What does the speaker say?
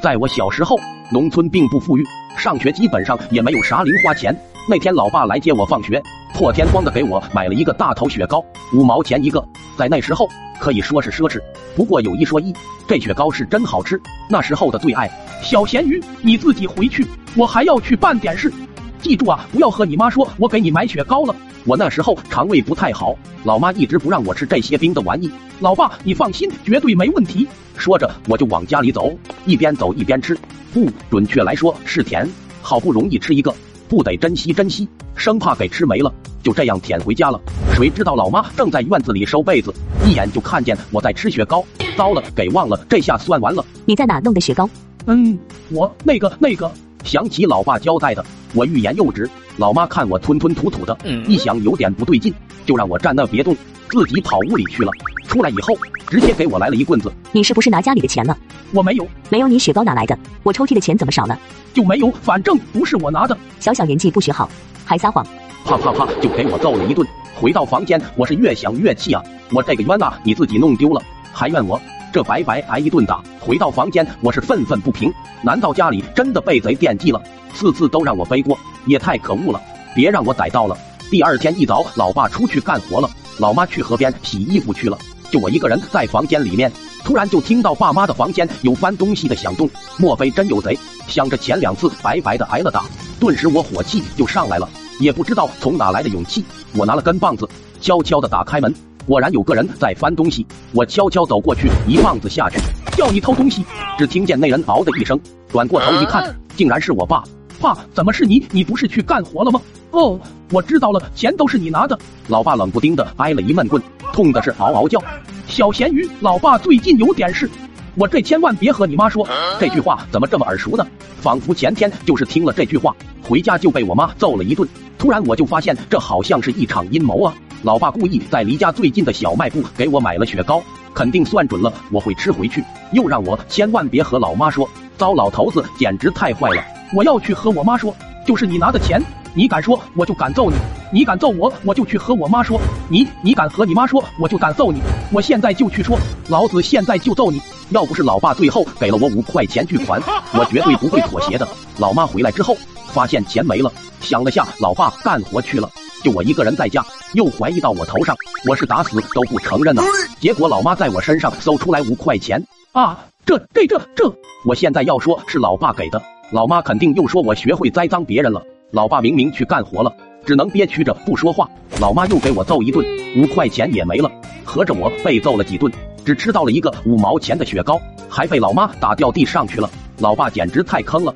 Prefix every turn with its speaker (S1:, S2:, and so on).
S1: 在我小时候，农村并不富裕，上学基本上也没有啥零花钱。那天老爸来接我放学，破天荒的给我买了一个大头雪糕，五毛钱一个，在那时候可以说是奢侈。不过有一说一，这雪糕是真好吃，那时候的最爱。小咸鱼，你自己回去，我还要去办点事。记住啊，不要和你妈说我给你买雪糕了。我那时候肠胃不太好，老妈一直不让我吃这些冰的玩意。老爸，你放心，绝对没问题。说着，我就往家里走，一边走一边吃。不准确来说是舔，好不容易吃一个，不得珍惜珍惜，生怕给吃没了。就这样舔回家了。谁知道老妈正在院子里收被子，一眼就看见我在吃雪糕。糟了，给忘了，这下算完了。
S2: 你在哪弄的雪糕？
S1: 嗯，我那个那个。想起老爸交代的，我欲言又止。老妈看我吞吞吐吐的，一想有点不对劲，就让我站那别动，自己跑屋里去了。出来以后，直接给我来了一棍子。
S2: 你是不是拿家里的钱了？
S1: 我没有，
S2: 没有你雪糕哪来的？我抽屉的钱怎么少了？
S1: 就没有，反正不是我拿的。
S2: 小小年纪不学好，还撒谎！
S1: 啪啪啪，就给我揍了一顿。回到房间，我是越想越气啊！我这个冤呐，你自己弄丢了，还怨我？这白白挨一顿打，回到房间我是愤愤不平。难道家里真的被贼惦记了？次次都让我背锅，也太可恶了！别让我逮到了。第二天一早，老爸出去干活了，老妈去河边洗衣服去了，就我一个人在房间里面。突然就听到爸妈的房间有翻东西的响动，莫非真有贼？想着前两次白白的挨了打，顿时我火气就上来了，也不知道从哪来的勇气，我拿了根棒子，悄悄的打开门。果然有个人在翻东西，我悄悄走过去，一棒子下去，叫你偷东西。只听见那人嗷的一声，转过头一看，竟然是我爸。爸，怎么是你？你不是去干活了吗？哦，我知道了，钱都是你拿的。老爸冷不丁的挨了一闷棍，痛的是嗷嗷叫。小咸鱼，老爸最近有点事，我这千万别和你妈说。这句话怎么这么耳熟呢？仿佛前天就是听了这句话，回家就被我妈揍了一顿。突然我就发现，这好像是一场阴谋啊！老爸故意在离家最近的小卖部给我买了雪糕，肯定算准了我会吃回去，又让我千万别和老妈说。糟老头子简直太坏了！我要去和我妈说，就是你拿的钱，你敢说我就敢揍你，你敢揍我我就去和我妈说，你你敢和你妈说我就敢揍你，我现在就去说，老子现在就揍你！要不是老爸最后给了我五块钱巨款，我绝对不会妥协的。老妈回来之后发现钱没了，想了下，老爸干活去了。就我一个人在家，又怀疑到我头上，我是打死都不承认呐。结果老妈在我身上搜出来五块钱啊，这这这这，我现在要说是老爸给的，老妈肯定又说我学会栽赃别人了。老爸明明去干活了，只能憋屈着不说话。老妈又给我揍一顿，五块钱也没了，合着我被揍了几顿，只吃到了一个五毛钱的雪糕，还被老妈打掉地上去了。老爸简直太坑了。